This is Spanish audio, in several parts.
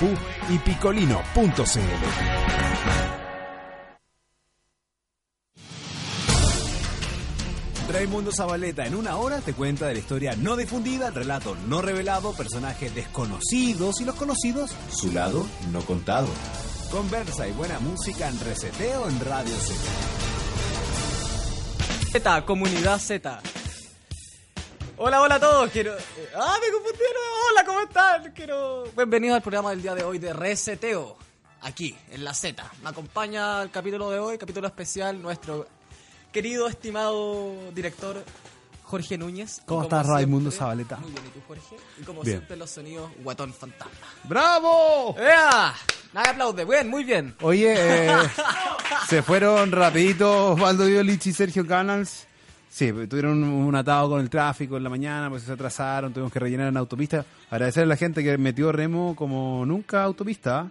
Maipú y picolino.cl. Raimundo Zabaleta en una hora te cuenta de la historia no difundida, el relato no revelado, personajes desconocidos y los conocidos, su lado no contado. Conversa y buena música en Reseteo en Radio Z. Z, comunidad Z. Hola, hola a todos. Quiero. Ah, me confundieron. Hola, ¿cómo están? Quiero. Bienvenidos al programa del día de hoy de Reseteo. Aquí, en la Z. Me acompaña el capítulo de hoy, capítulo especial, nuestro querido, estimado director Jorge Núñez. ¿Cómo como estás, Raimundo Zabaleta? Muy bien, ¿y tú, Jorge? Y como Bien. siempre, los sonidos guatón fantasma. ¡Bravo! ¡Ea! Nadie aplaude. Bien, muy bien. Oye, eh, se fueron rapidito Osvaldo Diolich y Sergio Canals. Sí, tuvieron un, un atado con el tráfico en la mañana, pues se atrasaron, tuvimos que rellenar en autopista. Agradecer a la gente que metió remo como nunca autopista.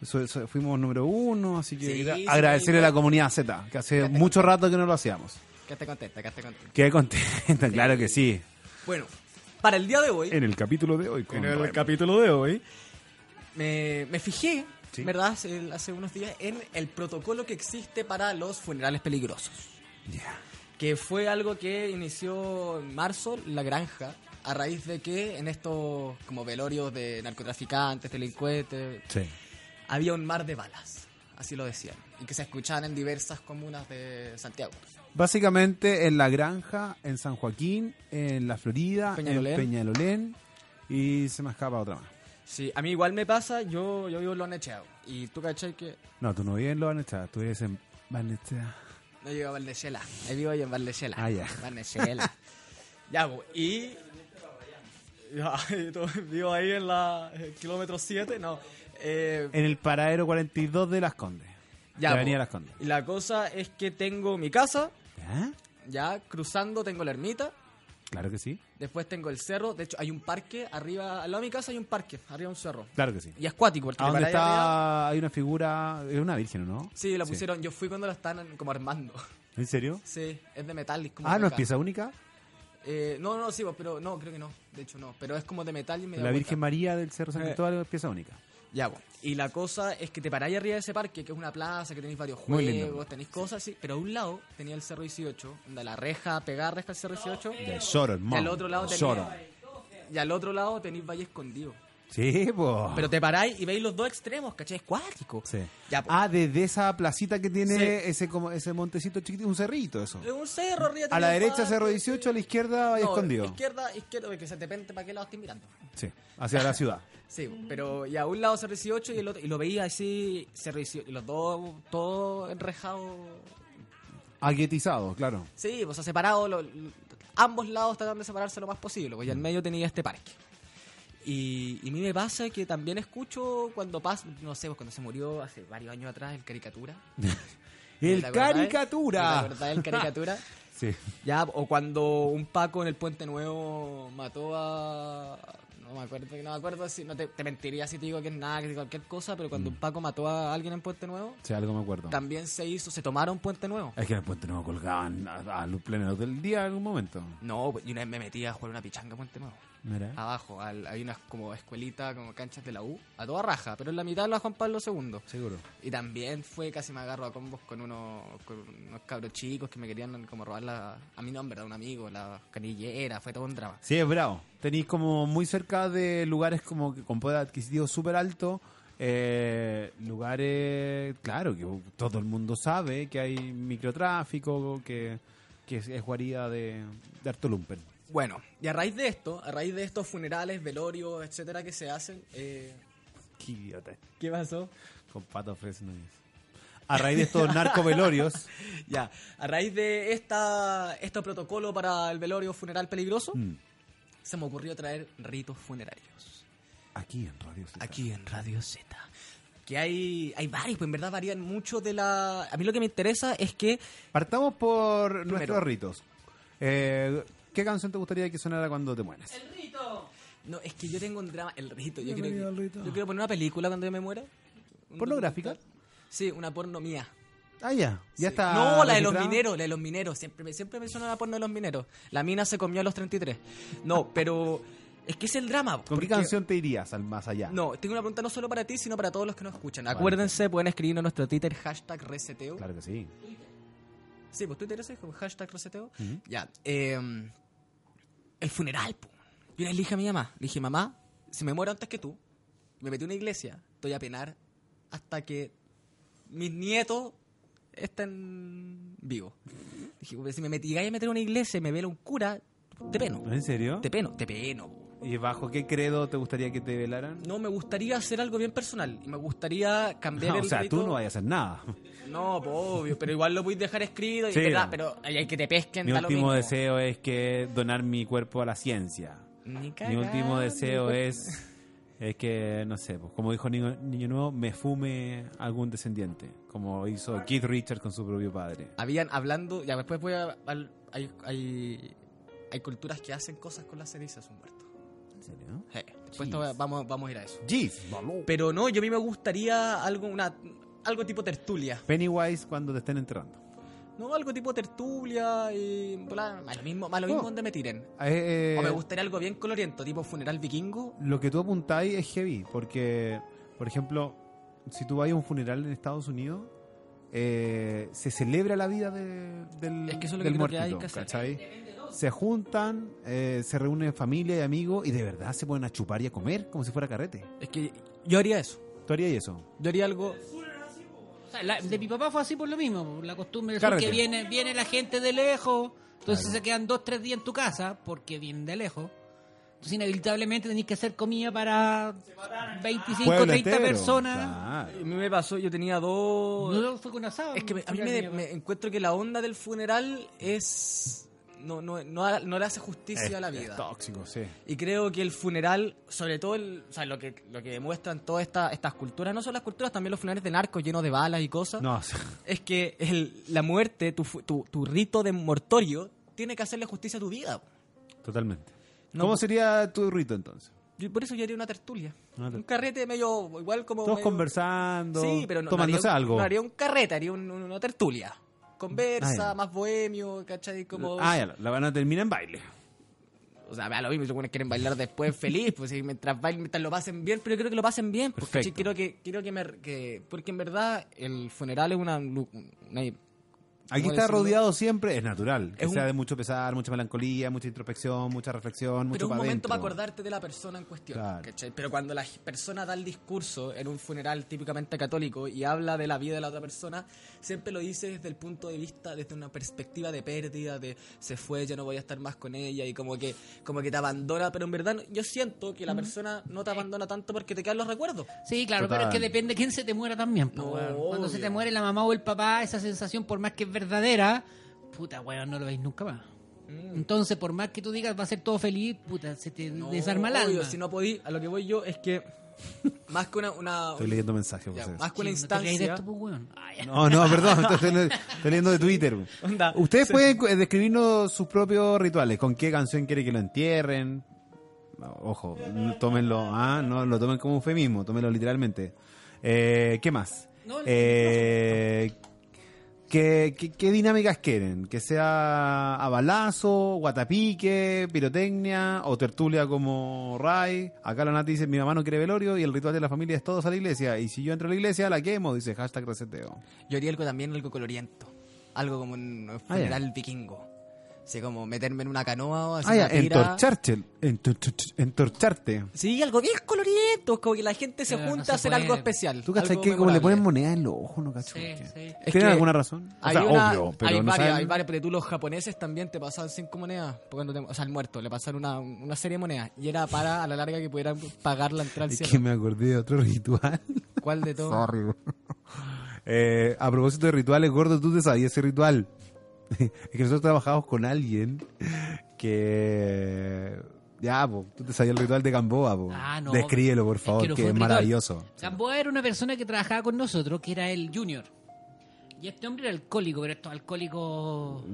Eso- eso- fuimos número uno, así que Sí, gra- sí, agradecerle a la comunidad Z, que hace mucho rato que no lo hacíamos. Quédate contenta, quédate contenta. Qué contenta, claro que sí. Bueno, para el día de hoy. En el capítulo de hoy. En el Raimundo. capítulo de hoy me, me fijé, Sí. ¿verdad? Hace, hace unos días en el protocolo que existe para los funerales peligrosos. Ya. Que fue algo que inició en marzo la granja a raíz de que en estos como velorios de narcotraficantes, delincuentes, Sí. había un mar de balas, así lo decían, y que se escuchaban en diversas comunas de Santiago. Básicamente en la granja, en San Joaquín, en la Florida, Peñalolén. en Peñalolén y se me escapa otra más. Sí, a mí igual me pasa, yo, yo vivo en lo Necheado, y tú cachai que No, tú no vives en Los Barnechea, tú vives en Barnechea. No llego a Valdechela. Ahí vivo yo en Valdechela. Ah, ya. Valdechela. ya, po, y... Ya, vivo ahí en la el kilómetro 7, no. Eh, En el paradero 42 de Las Condes. ya, de po. Avenida Las Condes. Y la cosa es que tengo mi casa, ¿Ya? ya cruzando tengo la ermita, Claro que sí. después tengo el cerro, de hecho hay un parque arriba, al lado de mi casa hay un parque, arriba un cerro. Claro que sí. Y es cuático, porque ¿A te dónde está? Hay una figura, es una virgen, ¿no? Sí, la pusieron, yo fui cuando la estaban como armando. ¿En serio? Sí, es de metal. y es como Ah, ¿no es pieza única? Eh, no, no, sí, pero no, creo que no. De hecho, no. Pero es como de metal y me La. Virgen María del Cerro San Eh. Cristóbal es pieza única. Ya, bueno. Y la cosa es que te paráis arriba de ese parque, que es una plaza, que tenéis varios Muy juegos, tenéis cosas así. Pero a un lado tenía el Cerro 18, donde la reja, pegar reja al Cerro 18. De Lloro, Y hermano. al otro lado tenía, y al otro lado tenéis Valle Escondido. Sí, pues. Pero te paráis y veis los dos extremos, ¿cachai? Es cuático. Sí. Ya, po. Ah, desde esa placita que tiene Sí. ese como ese montecito chiquitito, un cerrito eso. Es un cerro arriba. A la derecha Cerro 18, a la izquierda Valle No, Escondido. Izquierda, izquierda, que se depende para qué lado estés mirando. Sí, hacia la ciudad. Sí, pero y a un lado Cerro 18 y el otro, y lo veía así, Cerro 18, y los dos, todos enrejados. Aguetizado, claro. Sí, pues separados, lo- lo- ambos lados tratando de separarse lo más posible, pues y al medio tenía este parque. Y, y a mí me pasa que también escucho cuando pasa, no sé, pues cuando se murió hace varios años atrás el caricatura. El caricatura. ¿Te acordás del caricatura? Sí. Ya, o cuando un Paco en el Puente Nuevo mató a. No me acuerdo, no me acuerdo si. No te, te mentiría si te digo que es nada, que es cualquier cosa, pero cuando un Paco mató a alguien en Puente Nuevo, Sí, algo me acuerdo. también se hizo, se tomaron Puente Nuevo. Es que en el puente no colgaban a, a luz plena del día en algún momento. No, pues, y una vez me metí a jugar una pichanga en Puente Nuevo. Mira. Abajo, al- hay unas como escuelita, como canchas de la U, a toda raja, pero en la mitad la Juan Pablo II. Seguro. Y también fue casi me agarro a combos con unos, con unos cabros chicos que me querían como robar la, a mí no, en verdad, un amigo, la canillera, fue todo un drama. Sí, es bravo. Tenéis como muy cerca de lugares como que con poder adquisitivo súper alto. eh, lugares, claro, que todo el mundo sabe que hay microtráfico, que, que es, es guarida de, de harto lumpen. Bueno, y a raíz de esto, a raíz de estos funerales, velorios, etcétera, que se hacen, eh, Qué idiota. ¿qué pasó? Con Pato Fresno. A raíz de estos narcovelorios, Ya, a raíz de esta, este protocolo para el velorio funeral peligroso, mm, se me ocurrió traer ritos funerarios. aquí en Radio Z. Aquí en Radio Z. Que hay, hay varios, pues en verdad varían mucho de la... A mí lo que me interesa es que... Partamos por nuestros ritos. Eh, ¿Qué canción te gustaría que sonara cuando te mueras? No, es que yo tengo un drama... El rito, yo, quiero, al rito. yo quiero poner una película cuando yo me muera. ¿Pornográfica? Sí, una porno mía. Ah, ya. Ya Sí. está. No, la de los mineros, la de los mineros. Siempre, me- siempre me suena la porno de los mineros. La mina se comió a los 33. No, pero Es que es el drama. ¿Con porque- qué canción te irías al más allá? No, tengo una pregunta no solo para ti, sino para todos los que nos escuchan. Acuérdense, pueden escribir en nuestro Twitter hashtag reseteo. Claro que sí. Sí, pues Twitter es como hashtag reseteo. Ya. eh, el funeral, po. Yo le dije a mi mamá, le dije, mamá, si me muero antes que tú, me metí en una iglesia, estoy a penar hasta que mis nietos estén vivos. Dije, "Porque si me metí a meter en una iglesia y me vela un cura, te peno. ¿En serio? Te peno, te peno. ¿Y bajo qué credo te gustaría que te velaran? No, me gustaría hacer algo bien personal. Y me gustaría cambiar No, el o sea, rito. tú no vayas a hacer nada. No, pues, obvio, pero igual lo podéis dejar escrito. Y Sí. verdad, pero hay que te pesquen. Mi último deseo es que donar mi cuerpo a la ciencia. Ni Mi último deseo ni- es, es que, no sé, pues, como dijo Niño, Niño Nuevo, me fume algún descendiente, como hizo Keith Richards con su propio padre. Habían hablando. Ya después voy a. al- hay, hay, hay culturas que hacen cosas con las cenizas, un muerto. ¿En serio? Eh, después a- vamos, vamos a ir a eso. Jeez, Pero no, yo a mí me gustaría algo, una, algo tipo tertulia. Pennywise cuando te estén enterrando. No, algo tipo tertulia y. bla, Más lo mismo, lo mismo Oh. donde me tiren. Eh, eh, O me gustaría algo bien coloriento, tipo funeral vikingo. Lo que tú apuntáis es heavy, porque, por ejemplo, si tú vas a un funeral en Estados Unidos, eh, se celebra la vida de- del, Es que eso es lo que del creo que hay muertito, que hacer. ¿cachai? Se juntan, eh, se reúnen familia y amigos y de verdad se ponen a chupar y a comer como si fuera carrete. Es que yo haría eso. ¿Tú harías eso? Yo haría algo. O sea, la- de mi papá fue así por lo mismo, la costumbre Carrete. que viene, viene la gente de lejos, entonces se quedan dos, tres días en tu casa, porque vienen de lejos. Entonces inevitablemente tenés que hacer comida para 25, Pueblo 30 entero. personas. A mí me pasó, yo tenía dos. No fue con asado. Es que me- a mí me, encuentro que la onda del funeral es. No, no, no, no le hace justicia a la Es vida. tóxico, sí. Y creo que el funeral, sobre todo el, o sea, lo que lo que demuestran todas esta- estas culturas, no solo las culturas, también los funerales de narcos llenos de balas y cosas, No, es que el, la muerte, tu, tu, tu rito de mortorio, tiene que hacerle justicia a tu vida. totalmente. No, ¿Cómo pues- sería tu rito entonces? Yo- por eso yo haría una tertulia. Una Un carrete medio, igual como... Todos medio- conversando, Sí, pero no, no tomándose haría algo. No haría un carrete, haría un- una tertulia. Conversa, Ah, más bohemio, ¿cachai? Como... Ah, ya, la, van a terminar en baile. O sea, a lo mismo, si quieren bailar después feliz, pues sí, mientras bailen, mientras lo pasen bien, pero yo creo que lo pasen bien, porque quiero que, quiero que me, que, porque en verdad el funeral es una, una Aquí ¿cómo está decirlo? rodeado siempre, es natural. Que Es un- sea de mucho pesar, mucha melancolía, mucha introspección, mucha reflexión, mucho Pero un momento para acordarte de la persona en cuestión. Claro. ¿cachai? Pero cuando la persona da el discurso en un funeral típicamente católico y habla de la vida de la otra persona, siempre lo dice desde el punto de vista, desde una perspectiva de pérdida, de se fue, ya no voy a estar más con ella y como que, como que te abandona. Pero en verdad yo siento que la persona no te abandona tanto porque te quedan los recuerdos. Sí, claro, Total. pero es que depende quién se te muera también. No. Cuando se te muere la mamá o el papá, esa sensación, por más que verdadera, puta, weón, no lo veis nunca más. Entonces, por más que tú digas va a ser todo feliz, puta, se te No, desarma el alma. Si no podí, a lo que voy yo es que más que una, una Estoy leyendo mensajes. ya, más que una no instancia esto, pues. No, no, perdón, estoy, estoy leyendo de Twitter. Onda, Ustedes pueden eh, describirnos sus propios rituales. ¿Con qué canción quiere que lo entierren? Ojo, tómenlo, ah, no lo tomen como un eufemismo, tómenlo literalmente. Eh, ¿Qué más? No, Eh, ¿qué, qué, qué dinámicas quieren? ¿Que sea a balazo, guatapique, pirotecnia o tertulia como Ray? Acá la Nati dice, mi mamá no quiere velorio y el ritual de la familia es todos a la iglesia. Y si yo entro a la iglesia, la quemo, dice hashtag reseteo. Yo haría algo también, algo coloriento. Algo como un Ah, funeral vikingo. Así como meterme en una canoa o así Ah, entorcharte, entor- entorcharte. Sí, algo bien coloriento. Como que la gente se Pero junta se a hacer puede. algo especial. ¿Tú cachai que como le ponen moneda en los ojos, no cacho? Sí, sí. ¿Tienen alguna razón? O Hay, sea, una- obvio, pero hay, no varias, saben- hay varias, pero tú los japoneses también te pasaban cinco monedas. Cuando te- o sea, al muerto, le pasaron una, una serie de monedas. Y era para, a la larga, que pudieran pagar la entrada al Es cielo. que me acordé de otro ritual. ¿Cuál de todos? Sorry. Eh, a propósito de rituales, gordo, tú te sabías ese ritual. Es que nosotros trabajamos con alguien que. Ya, po, tú te sabías el ritual de Gamboa, po. Ah, no. Descríbelo, por Es favor, que es maravilloso. Gamboa era una persona que trabajaba con nosotros, que era el Junior. Y este hombre era alcohólico, pero estos alcohólicos.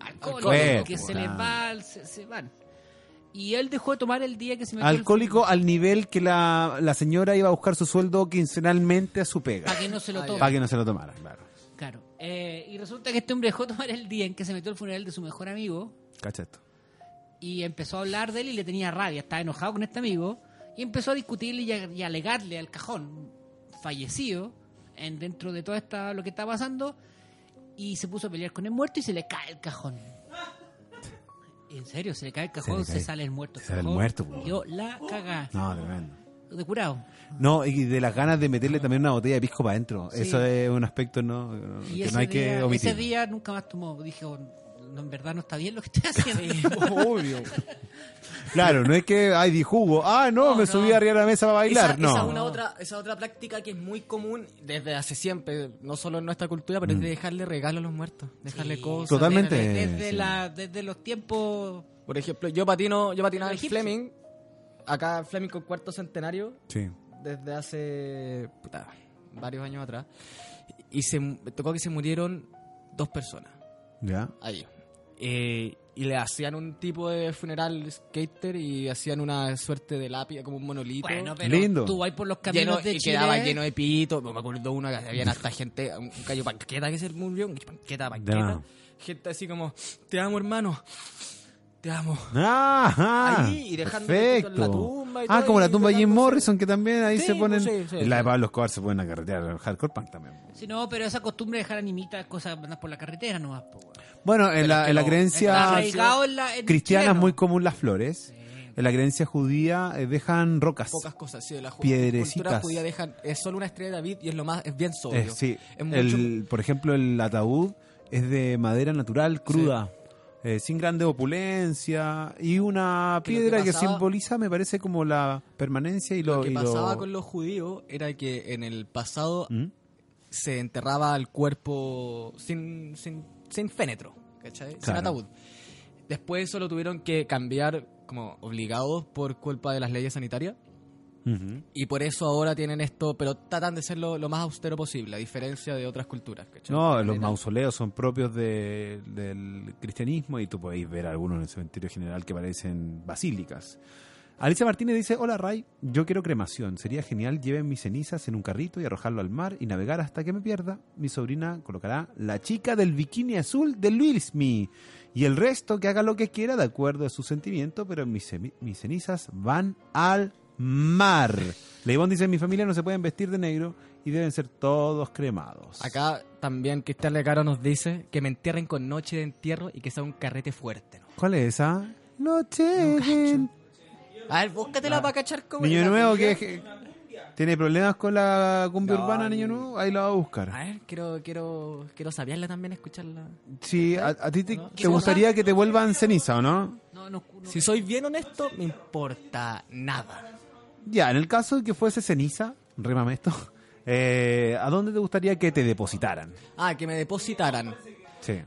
Alcohólicos, Bueno, que pues, se les va, se, se van. Y él dejó de tomar el día que se metió el- Alcohólico al nivel que la, la señora iba a buscar su sueldo quincenalmente a su pega. Para que no se lo Ah, tome. Para que no se lo tomara, claro. Claro. Eh, y resulta que este hombre dejó de tomar el día en que se metió el funeral de su mejor amigo. Cacha esto. y empezó a hablar de él y le tenía rabia, estaba enojado con este amigo y empezó a discutirle y a, y a alegarle al cajón fallecido en dentro de todo esta, lo que está pasando y se puso a pelear con el muerto y se le cae el cajón. En serio, se le cae el cajón, se, cae. sale el muerto. Se sale el muerto. Yo la cagá. No, tremendo. De curado. No, y de las ganas de meterle también una botella de pisco para adentro. Sí. Eso es un aspecto no, Y que ese, no hay día, que omitir. ese día nunca más tomó. Dije, oh, no, en verdad no está bien lo que estoy haciendo. Obvio. Claro, no es que, ay, di jugo. Ah, no, No, me no. subí arriba de la mesa para bailar. Esa, no. esa una otra, esa otra práctica que es muy común desde hace siempre, no solo en nuestra cultura, pero es de dejarle regalos a los muertos, dejarle Sí. cosas. Totalmente. Desde, sí. la, desde los tiempos. Por ejemplo, yo patino, yo patinaba en. Fleming, acá en Fleming con cuarto centenario, Sí. desde hace puta, varios años atrás, y se tocó que se murieron dos personas Ya. ahí. Eh, y le hacían un tipo de funeral skater y hacían una suerte de lápida, como un monolito. Bueno, pero Lindo. tú vas por los caminos lleno, de y Chile. quedaba lleno de pito. Me acuerdo uno que había hasta gente, un gallo panqueta que se murió, un panqueta, panqueta. Ya. Gente así como, te amo hermano, te amo. Ah, Ahí, y dejando el pito en la perfecto. tumba y ah, todo, como la tumba de Jim Morrison, que también ahí Sí, se ponen. pues, sí, sí, en la de sí. Pablo Escobar se pueden a carretear, el hardcore punk también. Sí, no, pero esa costumbre de dejar animitas, cosas andar por la carretera nomás. po, weón. Bueno, en la, en la creencia Está arraigado en la. en cristiana es muy común las flores. En la creencia judía eh, dejan rocas. Pocas cosas, sí, de la ju- Piedrecitas. judía dejan, es solo una estrella de David y es lo más, es bien sobrio. Eh, sí, Es mucho- el, por ejemplo, el ataúd es de madera natural, cruda, eh, sin grande opulencia y una Que lo que piedra que, simboliza, me parece, como la permanencia y lo, lo que y lo- pasaba con los judíos era que en el pasado ¿Mm? se enterraba el cuerpo sin, sin, sin fénetro, ¿cachai? Sin ataúd. Después eso lo tuvieron que cambiar como obligados por culpa de las leyes sanitarias. Y por eso ahora tienen esto, pero tratan de ser lo, lo más austero posible, a diferencia de otras culturas. ¿cachai? No, los mausoleos son propios de- del cristianismo y tú podéis ver algunos en el cementerio general que parecen basílicas. Alicia Martínez dice, hola Ray, yo quiero cremación, sería genial, lleven mis cenizas en un carrito y arrojarlo al mar y navegar hasta que me pierda. Mi sobrina colocará la chica del bikini azul de Will Smith y el resto que haga lo que quiera de acuerdo a su sentimiento, pero mis, mis cenizas van al mar. Leibón dice, mi familia no se pueden vestir de negro y deben ser todos cremados. Acá también Cristian Lecaro nos dice que me entierren con noche de entierro y que sea un carrete fuerte. ¿no? ¿Cuál es esa? Noche de A ver, búscatela para cachar cómo Niño Nuevo que tiene problemas con la cumbia No, urbana, ni- Niño Nuevo, ahí la va a A buscar. ver, quiero, quiero, quiero saberla también, escucharla. Sí, a, a ti te, ¿No? te gustaría que te vuelvan ceniza, ¿o no? No, no, no. Si soy bien honesto, me importa nada. Ya, en el caso de que fuese ceniza, rémame esto, eh, ¿a dónde te gustaría que te depositaran? Ah, que me depositaran. Sí.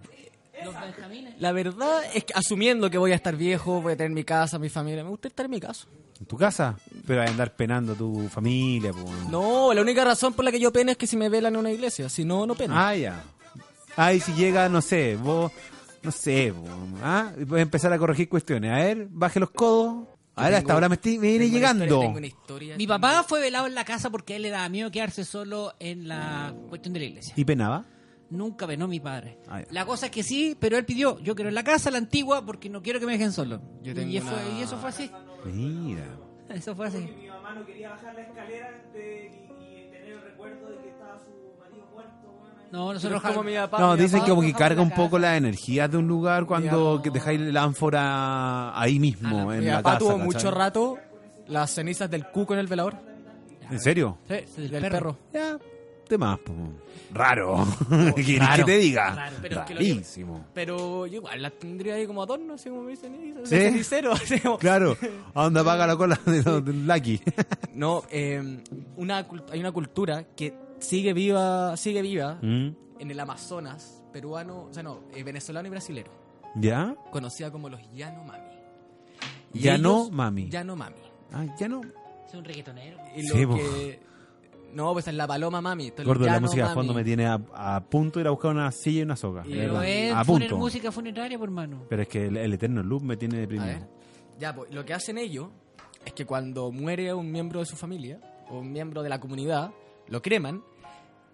Los benjamines. La verdad es que asumiendo que voy a estar viejo, voy a tener mi casa, mi familia, me gusta estar en mi casa. ¿En tu casa? Pero a andar penando a tu familia, po. No, la única razón por la que yo peno es que si me velan en una iglesia, si no, no peno. Ah, ya. Ah, y si llega, no sé, vos, no sé, ¿ah? Y puedes empezar a corregir cuestiones. A ver, baje los codos. A ver, hasta ahora me, estoy, me viene Tengo una llegando. historia- tengo una historia Mi papá fue velado en la casa porque a él le daba miedo quedarse solo en la cuestión de la iglesia. ¿Y penaba? Nunca venó mi padre. Ah. La cosa es que sí, pero él pidió, yo quiero en la casa, la antigua, porque no quiero que me dejen solo. Yo tengo y, fue- una- y eso fue así. Mira. Eso fue así. mi mamá no quería bajar la escalera de- y, y tener el recuerdo de que estaba su marido muerto. bueno. No, nosotros como mi papá. No, mi dicen papá- que como que carga la un poco la energía de un lugar cuando dejáis la ánfora ahí mismo, Ah, en Mi la papá casa. tuvo ¿cachai? mucho rato las cenizas del cuco en el velador. ¿En serio? Sí, del del perro. perro. Ya, temas, po. Raro. ¿Qué querés raro. que te diga? Raro, pero es que lo Rarísimo. Pero yo igual las tendría ahí como adorno, así como mis cenizas. ¿Sí? cenicero, así como- Claro, ¿a dónde apaga la cola de los del Lucky? No, eh, una, hay una cultura que sigue viva, sigue viva ¿Mm? en el Amazonas peruano, o sea, no, eh, venezolano y brasilero, ¿Ya? conocida como los Yanomami. Y Yanomami. ellos- Yanomami. Ah, ya no. Es un reggaetonero. Y Sí, lo po. que... No, pues es la paloma mami. Gordo, la música de fondo me tiene a, a punto de ir a buscar una silla y una soga. Y es a poner punto. música funeraria, por mano. Pero es que el, el eterno loop me tiene deprimido. Ya, pues lo que hacen ellos es que cuando muere un miembro de su familia o un miembro de la comunidad, lo creman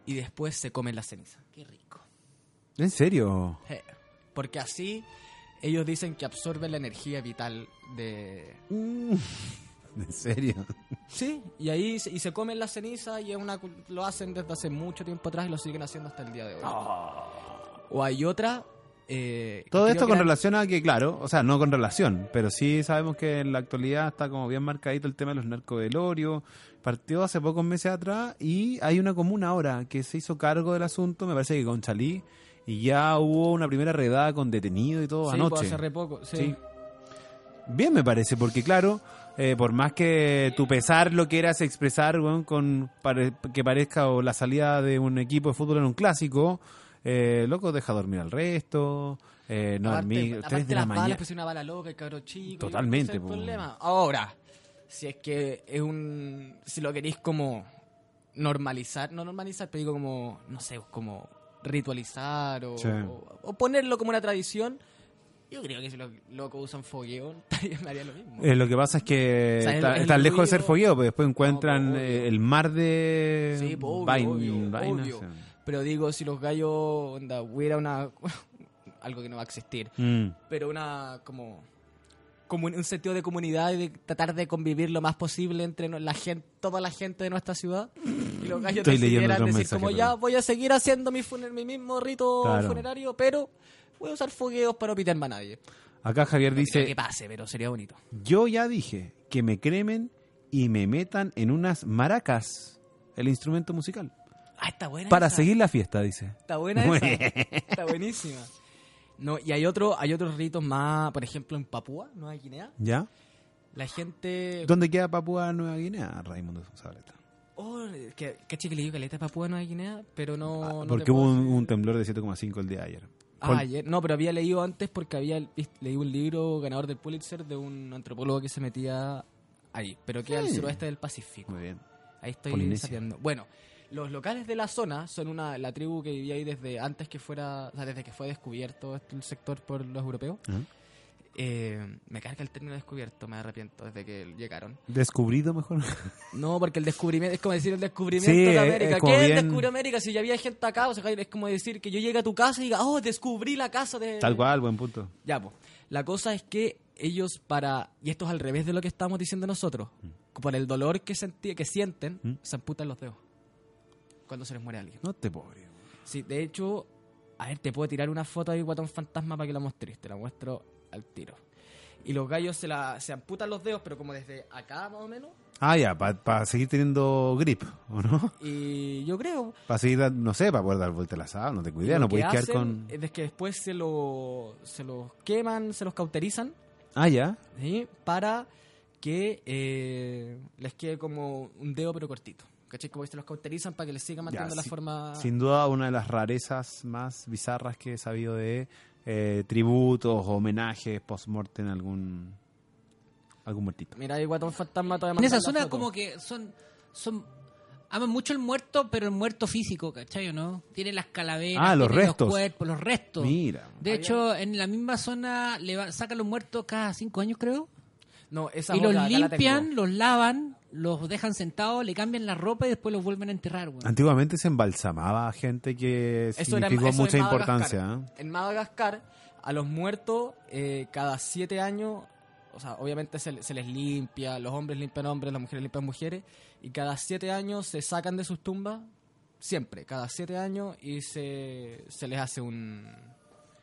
y después se comen la ceniza. Qué rico. ¿En serio? Porque así ellos dicen que absorben la energía vital de... ¿En serio? Sí, y ahí se- y se comen la ceniza y es una, lo hacen desde hace mucho tiempo atrás y lo siguen haciendo hasta el día de hoy. O hay otra... eh, Todo esto con relación a que, claro, o sea, no con relación, pero sí sabemos que en la actualidad está como bien marcadito el tema de los narcovelorios. Partió hace pocos meses atrás y hay una comuna ahora que se hizo cargo del asunto, me parece que con Chalí, y ya hubo una primera redada con detenido y todo Sí, anoche. pues, hace re poco, sí. Sí. Bien me parece, porque claro, eh, por más que tu pesar lo quieras expresar con pare- que parezca o la salida de un equipo de fútbol en un clásico, eh, loco, deja dormir al resto, eh, no dormir, aparte 3 de la las balas, mañana. pues una bala loca, el cabro chico. Totalmente, ese es el po. problema. Ahora, si es que es un. Si lo queréis como normalizar, no normalizar, pero digo como, no sé, como ritualizar o, Sí. o- o ponerlo como una tradición. Yo creo que si los locos usan fogueo, me haría lo mismo. Eh, lo que pasa es que O sea, el- está, lejos de ser fogueo, pero después encuentran No, pues, eh, el mar de Sí, pues, obvio, obvio, vainas, obvio. Pero digo, si los gallos, onda, hubiera una. algo que no va a existir. Mm. pero una como como un sentido de comunidad y de tratar de convivir lo más posible entre la gente, toda la gente de nuestra ciudad. Y los gallos decidieran decir mensajes, como pero- ya voy a seguir haciendo mi, funer- mi mismo rito Claro. funerario, pero voy a usar fogueos para no pitarme a nadie. Acá Javier No dice, que pase, pero sería bonito. yo ya dije que me cremen y me metan en unas maracas, el instrumento musical. Ah, está buena Para esa. seguir la fiesta, dice. Está buena Muy esa. bien. Está buenísima. No, y hay otro, hay otros ritos más, por ejemplo, en Papúa, Nueva Guinea, ¿Ya? la gente ¿Dónde queda Papúa Nueva Guinea, Raimundo Zabaleta? Oh, que, caché que le digo caleta Papúa Nueva Guinea, pero no. no Ah, Porque te hubo un, un temblor de 7,5 el día de ayer. Ah, ayer. No, pero había leído antes porque había leído un libro ganador del Pulitzer de un antropólogo que se metía ahí, pero queda al Sí. suroeste del Pacífico. Muy bien. Ahí estoy Polinesia. sapeando. Bueno, los locales de la zona son una la tribu que vivía ahí desde antes que fuera, o sea, desde que fue descubierto este- el sector por los europeos. Eh, me carga el término descubierto, me arrepiento desde que llegaron. ¿Descubrido mejor? No, porque el descubrimiento es como decir el descubrimiento Sí, de América. ¿Qué bien- descubrió América? Si ya había gente acá, o sea, es como decir que yo llegue a tu casa y diga, oh, descubrí la casa de. Tal cual, buen punto. Ya, pues. La cosa es que ellos para. Y esto es al revés de lo que estamos diciendo nosotros. Por el dolor que, que sienten, Mm. se amputan los dedos. Cuando se les muere alguien. No te pobre. Sí, de hecho, a ver, te puedo tirar una foto de Guatón Fantasma para que la muestres. Te la muestro al tiro. Y los gallos se, la, se amputan los dedos, pero como desde acá más o menos. Ah, ya, para seguir teniendo grip, ¿o no? Y yo creo. Para seguir, no sé, para poder dar vuelta a la no tengo idea, no que podéis quedar hacen con... Es que después se lo, se los queman, se los cauterizan, Ah, ya. ¿sí? Para que eh, les quede como un dedo pero cortito. ¿Cachai? Como que se los cauterizan para que les siga manteniendo la forma... Sin duda una de las rarezas más bizarras que he sabido de eh, tributos homenajes post-mortem algún, algún muertito. Mira, hay guatón fantasma todavía En esa zona como que son... son Aman mucho el muerto, pero el muerto físico, ¿cachai o no? Tienen las calaveras, Ah, los restos. cuerpos, los restos. Mira. De hecho, en la misma zona le va- sacan los muertos cada cinco años, creo. No, esa y los limpian, los lavan, los dejan sentados, le cambian la ropa y después los vuelven a enterrar. Antiguamente se embalsamaba a gente que Eso significó mucha importancia. ¿eh? En Madagascar, a los muertos, eh, cada siete años, o sea, obviamente se, se les limpia, los hombres limpian hombres, las mujeres limpian mujeres, y cada siete años se sacan de sus tumbas, siempre, cada siete años, y se, se les hace un...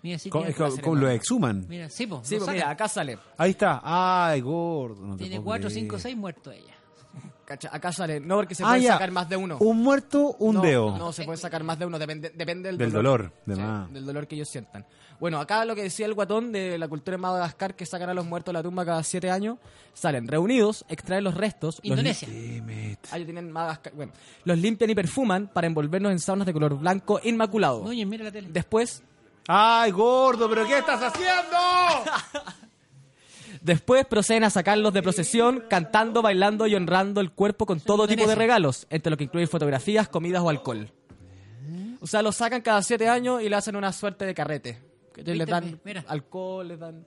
Mira, sí, lo exhuman. mira, sí, po, Sí, pues mira, acá sale, Ahí está. Ay, gordo. no Tiene puedo cuatro, creer. cinco, seis muertos ella. Cacha, acá sale, no porque se Ah, pueden ya. sacar más de uno. Un muerto, un no, dedo. No, se pueden sacar más de uno, depende, depende del, Del dolor, de Sí, más. del dolor que ellos sientan. Bueno, acá lo que decía el guatón de la cultura de Madagascar, que sacan a los muertos de la tumba cada siete años, salen reunidos, extraen los restos. los Indonesia. Ah, ya tienen Madagascar. Bueno, los limpian y perfuman para envolvernos en saunas de color blanco inmaculado. Oye, mira la tele. Después, Ay, gordo, pero ¿qué estás haciendo? después proceden a sacarlos de procesión, cantando, bailando y honrando el cuerpo con todo tipo de regalos, entre lo que incluye fotografías, comidas o alcohol. O sea, los sacan cada siete años y le hacen una suerte de carrete. Que Les dan mira. alcohol, les dan...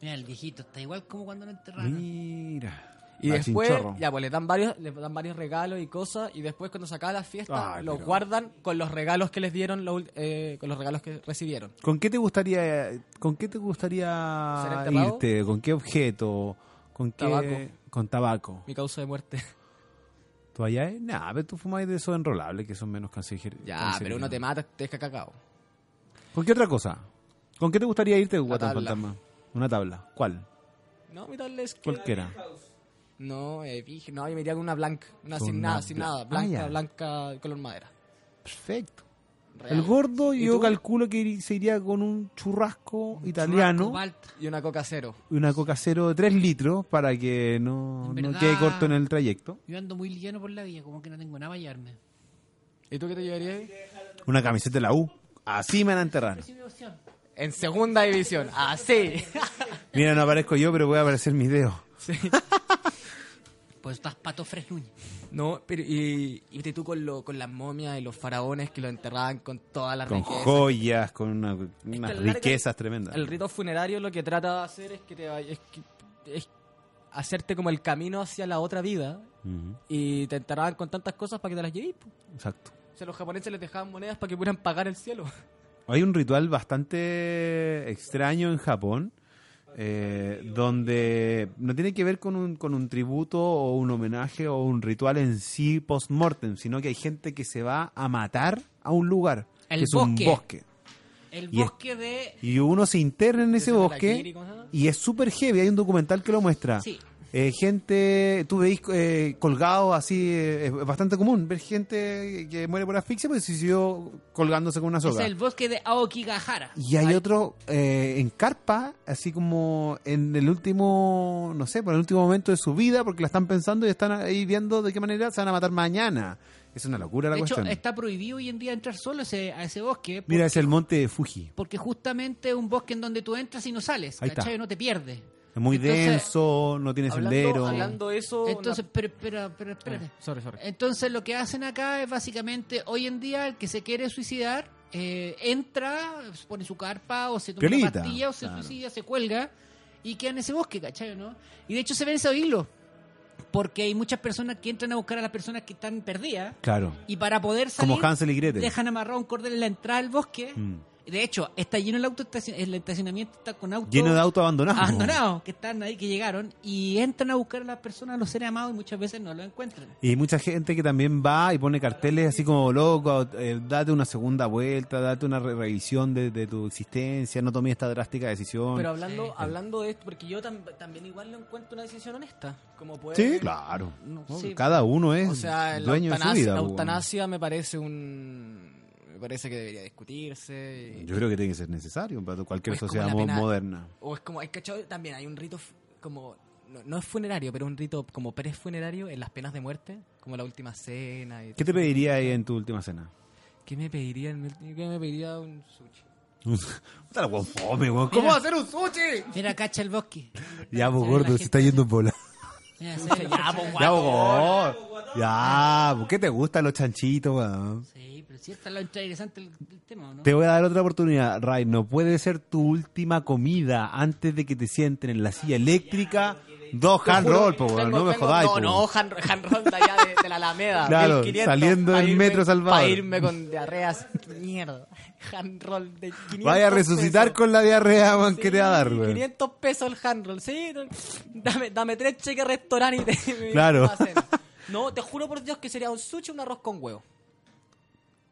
Mira, el viejito está igual como cuando lo enterraron. Mira. Y después, chinchorro. ya, pues le dan varios, le dan varios regalos y cosas, y después cuando se acaba la fiesta, los pero- guardan con los regalos que les dieron, lo ul- eh, con los regalos que recibieron. ¿Con qué te gustaría, con qué te gustaría irte? ¿Con qué objeto? ¿Con qué? Tabaco. Con tabaco. Mi causa de muerte. ¿Tú allá? Nah, pero tú fumáis de esos enrolables que son menos cancerígenos. ya, pero uno te mata, te deja cacao. ¿Con qué otra cosa? ¿Con qué te gustaría irte, tabla. Fantasma? Una tabla. ¿Cuál? No, mi tal es que... Cualquiera. No, eh, dije, no, yo me iría con una blanca, una sin una nada, sin bla- nada, Ah, blanca, ya. blanca, color madera. Perfecto. Real. El gordo ¿Y yo tú? calculo que se iría con un churrasco italiano Churrasco. Y una coca cero. y una coca cero de 3 litros para que no, no quede corto en el trayecto. Yo ando muy lleno por la vía, como que no tengo nada para llevarme. ¿Y tú qué te llevarías? Una camiseta de la U. Así me van a enterrar. En segunda división, así. Mira, no aparezco yo, pero voy a aparecer mis dedos. sí. Pues estás pato Núñez. No, pero y, y viste tú con, lo, con las momias y los faraones que lo enterraban con todas las Con riquezas. joyas, con una- unas riquezas tremendas. El rito funerario lo que trata de hacer es que te es, que- es hacerte como el camino hacia la otra vida y te enterraban con tantas cosas para que te las lleves. po. Exacto. O sea, los japoneses les dejaban monedas para que pudieran pagar el cielo. Hay un ritual bastante extraño en Japón, eh, donde no tiene que ver con un, con un tributo o un homenaje o un ritual en sí post-mortem, sino que hay gente que se va a matar a un lugar, El que es bosque. un bosque. El Y es- bosque de... Y uno se interna en ese bosque y es súper heavy. Hay un documental que lo muestra. Sí. Eh, gente, tú veis eh, colgados así, eh, es bastante común ver gente que muere por asfixia porque se siguió colgándose con una Es soga. el bosque de Aokigahara. Y hay otro eh, en carpa, así como en el último, no sé, por el último momento de su vida, porque la están pensando y están ahí viendo de qué manera se van a matar mañana. Es una locura la De hecho, cuestión. está prohibido hoy en día entrar solo a ese, a ese bosque. Mira, porque- es el monte de Fuji. Porque justamente es un bosque en donde tú entras y no sales. ¿cachai? No te pierdes. Es muy Entonces- denso, no tiene sendero. Hablando, hablando de eso... Entonces, una- pero, pero, pero espérate. Ah, sorry, sorry. Entonces lo que hacen acá es básicamente, hoy en día el que se quiere suicidar, eh, entra, pone su carpa o se toma una pastilla o se claro. suicida, se cuelga y queda en ese bosque, ¿cachai? ¿no? Y de hecho se ven esos hilos, porque hay muchas personas que entran a buscar a las personas que están perdidas Claro, y para poder salir como Hansel y Gretel. dejan amarrado un cordel en la entrada del bosque. Mm. De hecho, está lleno el auto, el estacionamiento está con autos Lleno de autos abandonados. abandonados que están ahí, que llegaron y entran a buscar a las personas, a los seres amados y muchas veces no lo encuentran. Y mucha gente que también va y pone carteles así como loco, eh, date una segunda vuelta, date una re- revisión de, de tu existencia, no tomes esta drástica decisión. Pero hablando, hablando de esto, porque yo tam- también igual lo encuentro una decisión honesta. Como poder, sí, claro. No, ¿no? sí. Cada uno es O sea, la dueño de su vida. la eutanasia me parece un... Me parece que debería discutirse. y- Yo creo que tiene que ser necesario para cualquier sociedad pena- moderna. O es como, hay cachado, también hay un rito como, no, no es funerario, pero un rito como pre-funerario en las penas de muerte, como la última cena. Y ¿Qué te pediría ahí en tu última cena? ¿Qué me pediría? ¿Qué me pediría un sushi? ¿Cómo va a hacer un sushi? Mira, cacha el bosque. Ya, pues ve la gordo, se está yendo en bola. La Ya, gente- pues, Ya, pues, gordo. Ya, pues, ¿qué te gustan los chanchitos, weón? Sí, pero sí está lo interesante el, el tema, ¿o ¿no? Te voy a dar otra oportunidad, Ray. No puede ser tu última comida antes de que te sienten en la silla eléctrica. Dos hand roll, po, weón. No me jodáis, No, po. no, hand, hand roll de allá de, de la Alameda. Claro, 1500, saliendo del Metro Salvador. Para irme con diarreas. Mierda. Hand roll de 500 Vaya a resucitar pesos. con la diarrea, man, Sí, que te va a dar, weón. 500 pesos el hand roll. Sí, no, dame, dame tres cheques restaurante y te. Claro. No, te juro por Dios que sería un sushi o un arroz con huevo.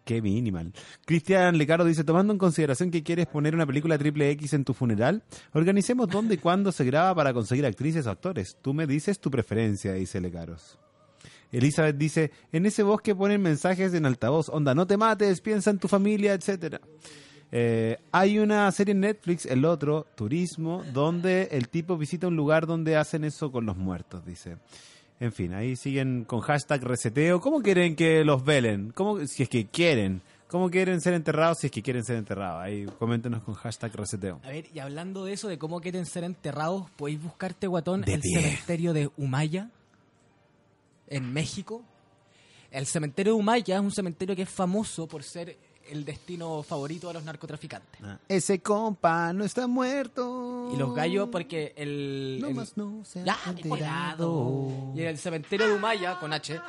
Qué minimal. Cristian Lecaro dice, tomando en consideración que quieres poner una película triple X en tu funeral, organicemos dónde y cuándo se graba para conseguir actrices o actores. Tú me dices tu preferencia, dice Lecaros. Elizabeth dice, en ese bosque ponen mensajes en altavoz, onda, no te mates, piensa en tu familia, etcétera. Eh, hay una serie en Netflix, el otro, Turismo, donde el tipo visita un lugar donde hacen eso con los muertos, dice. En fin, ahí siguen con hashtag reseteo. ¿Cómo quieren que los velen? ¿Cómo, si es que quieren. ¿Cómo quieren ser enterrados si es que quieren ser enterrados? Ahí coméntenos con hashtag reseteo. A ver, y hablando de eso, de cómo quieren ser enterrados, podéis buscarte, guatón, De el pie. cementerio de Humaya, en México. El cementerio de Humaya es un cementerio que es famoso por ser el destino favorito de los narcotraficantes. Ah, Ese compa no está muerto. Y los gallos porque el... No el- más no se ha Ya. Y el cementerio de Humaya, con H,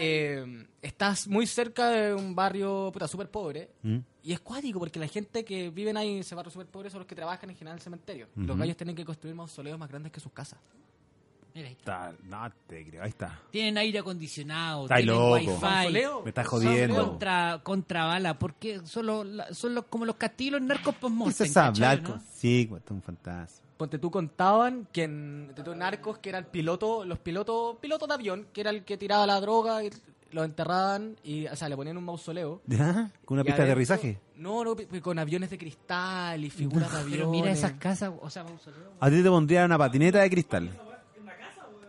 eh, estás muy cerca de un barrio puta súper pobre. ¿Mm? Y es cuático porque la gente que viven ahí en ese barrio súper pobre son los que trabajan en general en el cementerio. Los gallos tienen que construir mausoleos más grandes que sus casas. Mira, ahí está. Está- no te creo, ahí está. Tienen aire acondicionado, Está tienen loco. wifi. Me estás Son jodiendo. contra, contra bala, porque son, los, son los- como los castillos narcos post-mortem. Empiezas a ¿cachai, hablar no? con... Sí, es un fantasma. Ponte tú contaban que en de tú, narcos que era el piloto, los pilotos, pilotos de avión, que era el que tiraba la droga y lo enterraban y, o sea, le ponían un mausoleo. ¿Ya? ¿Con una Y pista de aterrizaje? No, no, con aviones de cristal y figuras de aviones. Pero mira esas casas, o sea, mausoleo. A ti te pondría una patineta de cristal.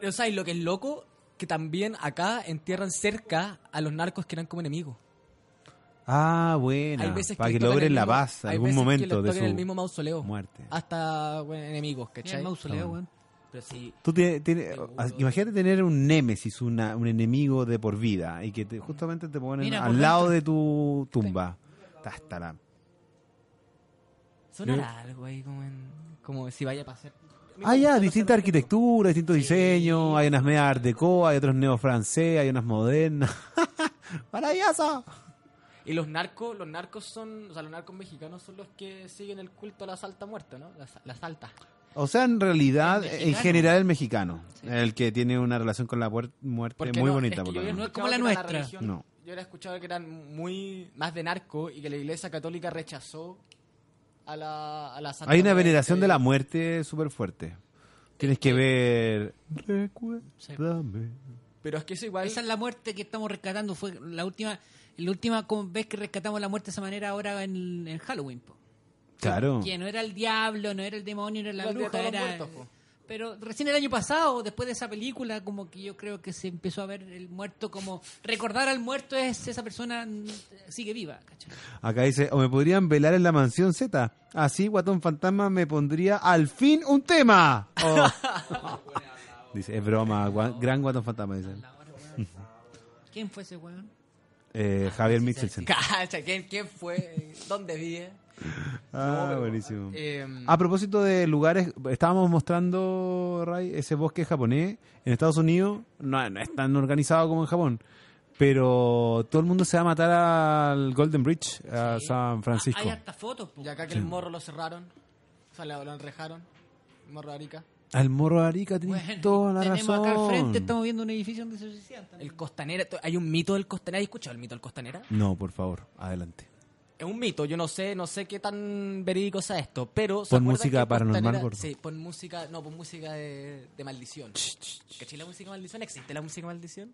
O sea, y lo que es loco, que también acá entierran cerca a los narcos que eran como enemigos. Ah, bueno. Para que tocan logren la paz en algún que momento de su el mismo mausoleo. muerte. Hasta bueno, enemigos, ¿cachai? el mausoleo. Pero Tú tienes- ah, imagínate tener un némesis, una- un enemigo de por vida, y que te- justamente te ponen Mira, al lado dentro. de tu tumba. La- sonará algo ahí como, en, como si vaya a pasar. Ah, ya, distintas arquitecturas, distintos diseños, hay unas medias art deco, hay otros neo-francés, hay unas modernas. ¡Maravilloso! Y los narcos, los narcos son, o sea, los narcos mexicanos son los que siguen el culto a la salta muerta, ¿no? La, la salta. O sea, en realidad, en general el mexicano, el que tiene una relación con la muerte Porque muy no, bonita. es que por yo lo había menos. No es como la nuestra. religión- No. Yo había escuchado que eran muy más de narco y que la iglesia católica rechazó a la, a la Santa Hay una Muerte. veneración de la muerte súper fuerte. Tienes que ver... Recuérdame. Pero es que eso igual... Esa es la muerte que estamos rescatando. Fue la última la última como vez que rescatamos la muerte de esa manera ahora en, en Halloween. po. Claro. Que no era el diablo, no era el demonio, no era la de bruja, era... muertos, po. Pero recién el año pasado, después de esa película, como que yo creo que se empezó a ver el muerto como... Recordar al muerto es esa persona mm, sigue viva, ¿cachai? Acá dice, o me podrían velar en la mansión Z. Así, Guatón Fantasma me pondría al fin un tema. Oh. dice, es broma, gran Guatón Fantasma, dice. ¿Quién fue ese weón? Eh, Javier Michelsen. Cacha, ¿quién, quién fue? ¿Dónde vive? Ah, pero, buenísimo. Eh, A propósito de lugares, estábamos mostrando, Ray, ese bosque japonés en Estados Unidos. No, no es tan organizado como en Japón. Pero todo el mundo se va a matar al Golden Bridge, a Sí. San Francisco. Hay hartas fotos, po. y acá que el morro lo cerraron. O sea, lo, lo enrejaron. El morro de Arica. Al Morro de Arica, tienes Bueno, toda la tenemos razón. acá al frente, estamos viendo un edificio donde se suicidan también. El Costanera. Hay un mito del Costanera. ¿Has escuchado el mito del Costanera? No, por favor, adelante. Es un mito, yo no sé, no sé qué tan verídico sea esto, pero... ¿se Pon música paranormal, gordo. Sí, pon música, no, pon música de, de maldición. ¿Cachai la música de maldición? ¿Existe la música de maldición?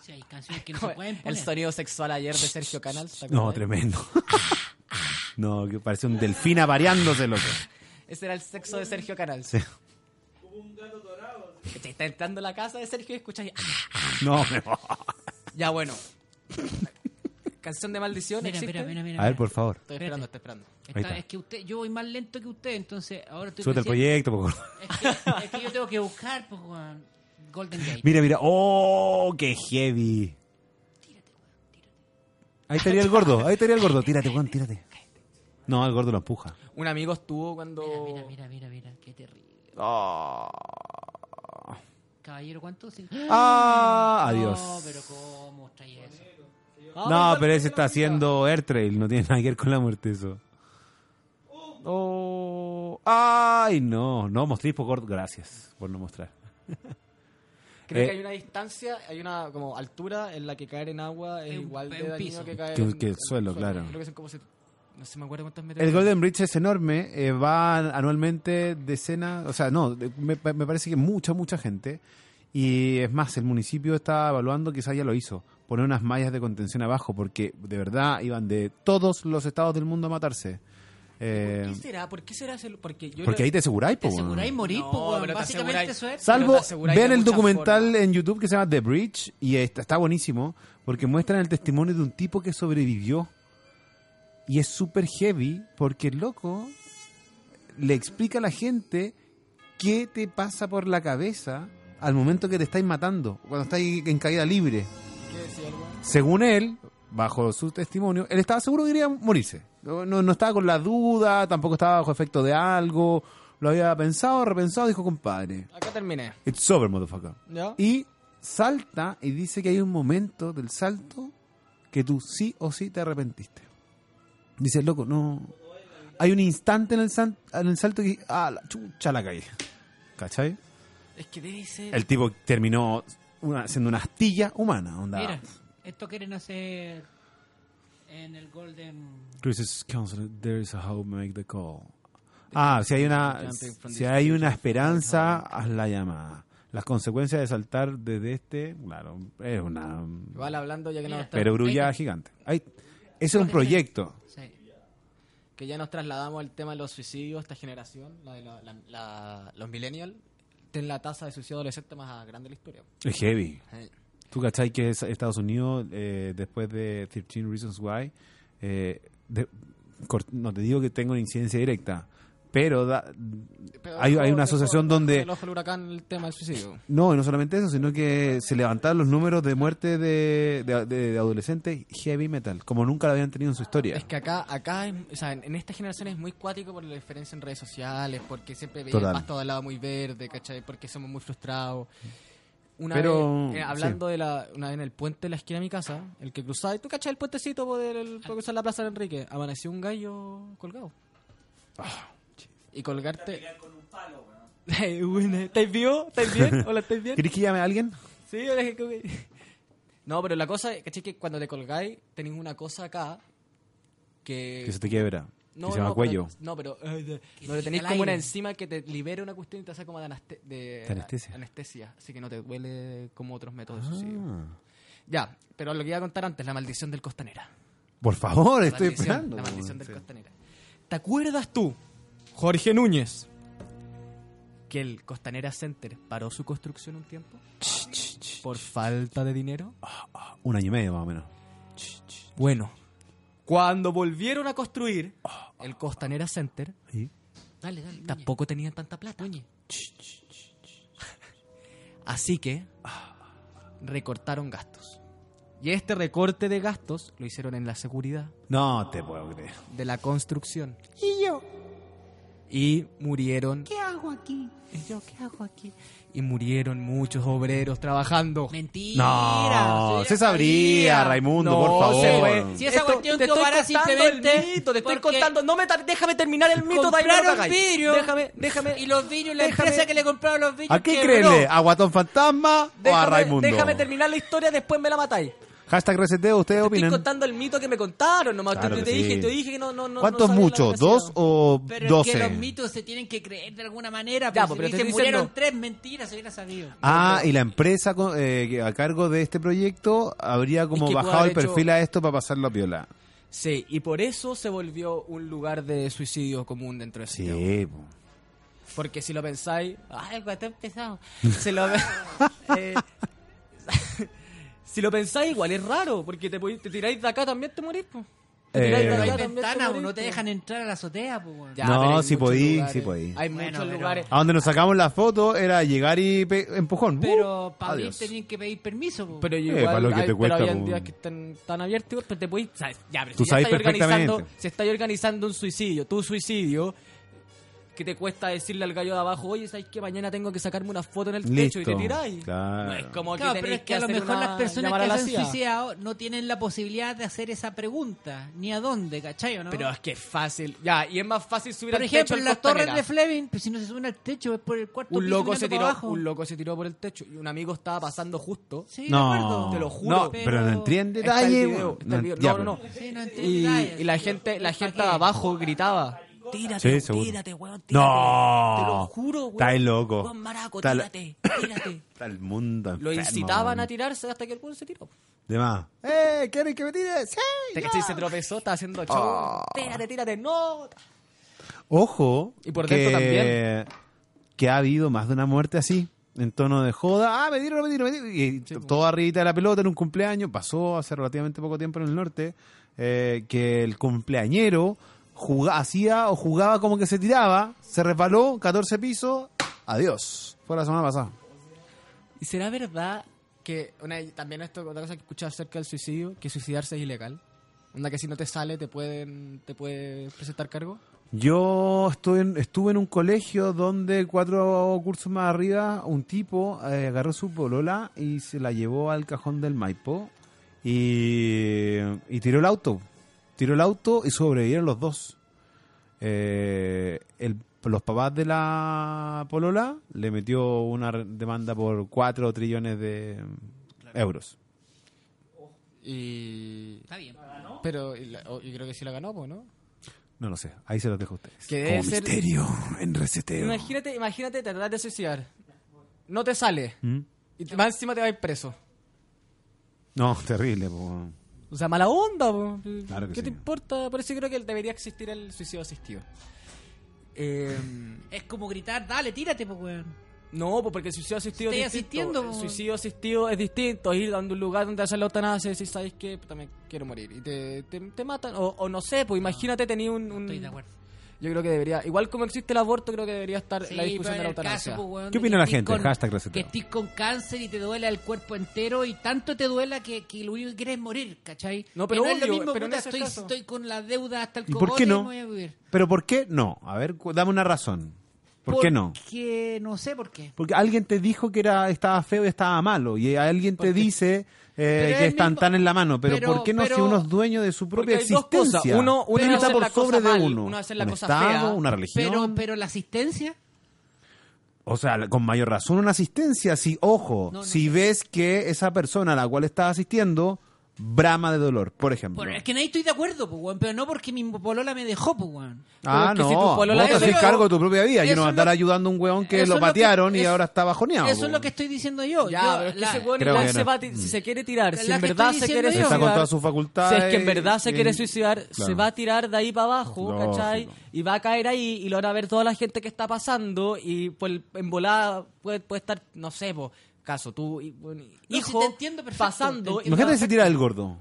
Sí, hay canciones que no se pueden El sonido sexual ayer de Sergio Canals. ¿te No, tremendo. no, que parece un delfín apareándose, loco. Ese era el sexo de Sergio Canals. Sí. ¿Cachai? Está entrando a la casa de Sergio y escuchas... ¡ah! No, me Ya, bueno. Canción de maldición, Mira, ¿existe? mira, mira, mira. A ver, por favor. Estoy esperando, estoy esperando. Está- está. es que usted, yo voy más lento que usted, entonces ahora estoy Súbete el proyecto, por favor. Es que, es que yo tengo que buscar, weón, Golden Gate. Mira, mira. ¡Oh, qué heavy! Ahí estaría el gordo, ahí estaría el gordo. Tírate, Juan, tírate. No, el gordo lo empuja. Un amigo estuvo cuando... Mira, mira, mira, mira, qué terrible. Oh. Caballero, ¿cuánto? Ah, No, adiós. pero ¿cómo trae eso? No, pero ese está haciendo Air Trail, no tiene nada que ver con la muerte eso. Oh, ay, no, no mostréis por gordo. Gracias por no mostrar. Creo Eh, que hay una distancia, hay una como altura en la que caer en agua es igual de piso. que caer Que- en que el suelo, claro. Creo que son como no sé, me acuerdo cuántos metros. El Golden Bridge es enorme, eh, van anualmente decenas, o sea, no, me, me parece que mucha, mucha gente. Y es más, el municipio está evaluando, quizás ya lo hizo, poner unas mallas de contención abajo, porque de verdad iban de todos los estados del mundo a matarse. Eh, ¿Por qué será? ¿Por qué será? Porque yo porque ahí te aseguráis, ¿Te po, weón. aseguráis morir, No, po, pero te Básicamente eso es. Salvo, te de el documental formas. en YouTube que se llama The Bridge y está, está buenísimo porque muestran el testimonio de un tipo que sobrevivió. Y es súper heavy porque el loco le explica a la gente qué te pasa por la cabeza al momento que te estáis matando, cuando estáis en caída libre. ¿Qué decía el weón? Según él, bajo su testimonio, él estaba seguro que quería morirse. No, no, no estaba con la duda, tampoco estaba bajo efecto de algo. Lo había pensado, repensado, dijo, compadre, Acá terminé. it's over, motherfucker. ¿Ya? Y salta y dice que hay un momento del salto que tú sí o sí te arrepentiste. Dice, loco, no. Hay un instante en el, sal- en el salto que. Ah, la chucha la caí. ¿Cachai? Es que debe ser. El tipo terminó una, siendo una astilla humana. Onda. Mira, esto quieren hacer en el Golden. Chris's counselor, there is a how to make the call. Ah, si hay una, si hay una esperanza, haz la llamada. Las consecuencias de saltar desde este, claro, es una Igual hablando, ya que Mira. nos, tra- perogrulla Ahí gigante. Hay, ese es un proyecto. Sí. que ya nos trasladamos al tema de los suicidios, esta generación, la de la- la- la- los millennials, tienen la tasa de suicidio adolescente más grande de la historia. Es heavy. Eh, ¿Tú cachai que es- Estados Unidos, eh, después de 13 Reasons Why, eh, de- no te digo que tenga una incidencia directa, pero da- pero hay, una asociación donde... El ojo del huracán el tema del suicidio. No, y no solamente eso, sino que se levantaron los números de muerte de, de- de- de adolescentes heavy metal, como nunca lo habían tenido en su historia. Es que acá, acá o sea, en, en esta generación es muy cuático por la diferencia en redes sociales, porque siempre veía el pasto del lado muy verde, ¿cachai? Porque somos muy frustrados. Una Pero, vez, eh, hablando de la, una vez en el puente de la esquina de mi casa, el que cruzaba, ¿tú cachai el puentecito por, el, por cruzar la plaza de Enrique? Amaneció un gallo colgado. Y colgarte... Ay, buena. ¿Estáis vivos? ¿Estáis bien? Hola, ¿estáis bien? ¿Querés que llame a alguien? Sí, yo dejé que... No, pero la cosa, ¿cachai? Que cuando te colgáis, tenéis una cosa acá que... Que se te quiebra. No, que se llama no, cuello. pero- no, pero... no, le tenéis como una enzima que te libera una cuestión y te hace como de, anaste- de, De anestesia. anestesia. Así que no te duele como otros métodos de suicidio. Ah. Ya, pero lo que iba a contar antes, la maldición del Costanera. Por favor, La estoy esperando. La maldición del Sí. Costanera. ¿Te acuerdas tú, Jorge Núñez, que el Costanera Center paró su construcción un tiempo? ¿Por falta de dinero? Un año y medio más o menos. Bueno, cuando volvieron a construir el Costanera Center, ¿Y? Dale, dale. Núñez. tampoco tenían tanta plata. Así que recortaron gastos. Y este recorte de gastos lo hicieron en la seguridad No te puedo creer. de la construcción. ¿Y yo? Y murieron. ¿Qué hago aquí? ¿Y yo qué hago aquí? Y murieron muchos obreros trabajando. Mentira. No, se sabría. Raimundo, No, por favor. se fue. Si esa Esto- cuestión te estoy contando simplemente el mito, te estoy contando. No me déjame terminar el mito, Compraron hagáis. vidrio. Déjame, déjame. Y los vidrios, la Déjame- empresa que le compraron los vidrios. ¿A qué creerle? ¿A Guatón Fantasma o a déjame, Raimundo? déjame terminar la historia, después me la matáis. Hashtag reseteo, ustedes Te estoy opinan. contando el mito que me contaron, nomás Claro te, que dije, sí. te dije que no, no, no. ¿Cuántos no muchos? ¿Dos o Pero doce? es que los mitos se tienen que creer de alguna manera. Ya, Ya, pues, pero pero te dicen estoy murieron diciendo- tres mentiras, se hubiera sabido. Ah, y la empresa eh, que a cargo de este proyecto habría como Es que puede bajado el hecho- perfil a esto para pasarlo a piola. Sí, y por eso se volvió un lugar de suicidio común dentro de. Sí, po. Porque si lo pensáis. Ay, guatón pesado. Si lo, eh, si lo pensáis, igual es raro. Porque te, podéis- te tiráis de acá también te morís, po. Te Eh, tiráis de No hay acá también ventana, morís, no te dejan entrar a la azotea, pues. No, pero muchos podí, lugares. sí podí. Hay Bueno, muchos pero- lugares. A donde nos sacamos la foto era llegar y pe- empujón. Pero Uh, para abrir tenían que pedir permiso, po. Pero Eh, igual, para lo que hay- te cuesta, pero habían días que están, están abiertos, pero te podéis. sabes, Ya, pero Tú si ya sabes estáis organizando, perfectamente. si estáis organizando un suicidio, tu suicidio, que te cuesta decirle al gallo de abajo, oye, ¿sabes que mañana tengo que sacarme una foto en el techo y te tiráis? Claro. No es como Claro, que pero tenéis es que a lo mejor las personas que la se han suicidado no tienen la posibilidad de hacer esa pregunta, ni a dónde, ¿cachai o no? Pero es que es fácil. Ya, y es más fácil subir por al ejemplo, techo en al las torres de Fleming, pues si no se suben al techo es por el cuarto un piso loco se tiró, abajo. un loco se tiró por el techo y un amigo estaba pasando justo. Sí, de No, acuerdo. Te lo juro. No, pero, no entré en Está el detalle. video, weón. está el video. ya, No, no, no. Sí, no en Y, y la gente, la ¿Pa' gente abajo gritaba. Tírate, Sí, tírate, weón, tírate. No. Te lo juro, weón. Está el loco. Weón, maraco, Está la- tírate, tírate. Está el mundo Lo enfermo, incitaban weón. a tirarse hasta que el weón se tiró. De más. ¡Eh! ¿Quieren que me tire? ¡Sí! ¿Te cachai? Se tropezó, estaba haciendo show. Ah. Tírate, tírate, no. Ojo. Y por que, dentro también. Que ha habido más de una muerte así. En tono de joda. Ah, me tiro, me tiro, me tiro. Y todo arribita de la pelota en un cumpleaños. Pasó hace relativamente poco tiempo en el norte. eh, que el cumpleañero juga- hacía o jugaba como que se tiraba. Se resbaló, 14 pisos. Adiós. Fue la semana pasada. ¿Y será verdad que una, también esto otra cosa que he escuchado acerca del suicidio, que suicidarse es ilegal. Onda que si no te sale te pueden te puede presentar cargo. Yo estuve en, estuve en un colegio donde cuatro cursos más arriba un tipo eh, agarró su polola y se la llevó al cajón del Maipo y, y tiró el auto. Tiró el auto y sobrevivieron los dos. Eh, el- los papás de la polola le metió una demanda por cuatro trillones de euros. Y Está bien. pero y la- o- yo creo que sí la ganó, pues, ¿no? No lo sé, ahí se los dejo a ustedes. Que debe Como ser- misterio en reseteo. Imagínate, imagínate tratar de suicidar. No te sale. ¿Mm? Y te- más encima te vas a ir preso. No, terrible. po. O sea, mala onda, po. Claro que ¿Qué te sí. importa? Por eso creo que debería existir el suicidio asistido. Eh, Es como gritar, dale, tírate, pues, weón. no, pues porque el suicidio asistido Estoy es distinto. asistiendo, El suicidio asistido es distinto. Ir a un lugar donde hacer la eutanasia y decir, ¿sabes qué? También quiero morir. Y te, te, te matan. O, o no sé, pues imagínate tener un, un- Estoy de acuerdo. Yo creo que debería. Igual como existe el aborto, creo que debería estar Sí, la discusión de la eutanasia. caso, pues, ¿Qué opina la gente? con- Hashtag. Que estés con cáncer y te duele el cuerpo entero y tanto te duela que, que lo único que quieres es morir, ¿cachai? No, pero Que es lo mismo, pero puta, estoy, estoy con la deuda hasta el ¿Y cogote por qué no? me voy a vivir. Pero ¿por qué no? A ver, cu- dame una razón. ¿Por qué no? Porque no sé por qué. Porque alguien te dijo que era estaba feo y estaba malo. Y alguien te dice eh, que es están mismo- tan en la mano. Pero, pero- ¿por qué no pero- si uno es dueño de su propia cosas. existencia? Uno- uno ¿Quién es está por sobre de mal, uno? la ¿Un cosa estado, fea. una religión? Pero, pero la asistencia, O sea, con mayor razón una asistencia. Si, ojo, No, no si ves que esa persona a la cual estás asistiendo brama de dolor, por ejemplo. Bueno, es que nadie estoy de acuerdo, pues, weón, pero no porque mi polola me dejó, pues, weón. Ah, es que no, si tu polola vos te te haces cargo de tu propia vida. Yo eso no es andar lo- ayudando a un weón que eso lo es lo que- patearon y eso- ahora está bajoneado. Eso es lo que estoy diciendo yo. Ya, Yo, pero es que la- ese weón Creo igual que se, no. va si se quiere tirar, si en verdad se quiere yo. Está con suicidar, todas sus facultades. si es que en verdad se quiere suicidar, se va a tirar de ahí para abajo. ¿cachai? Y va a caer ahí y lo van a ver toda la gente que está pasando y pues en volada puede, puede estar, no sé, po, caso, tú, y- bueno, si hijo, te entiendo perfecto, pasando. te Imagínate si tira el gordo.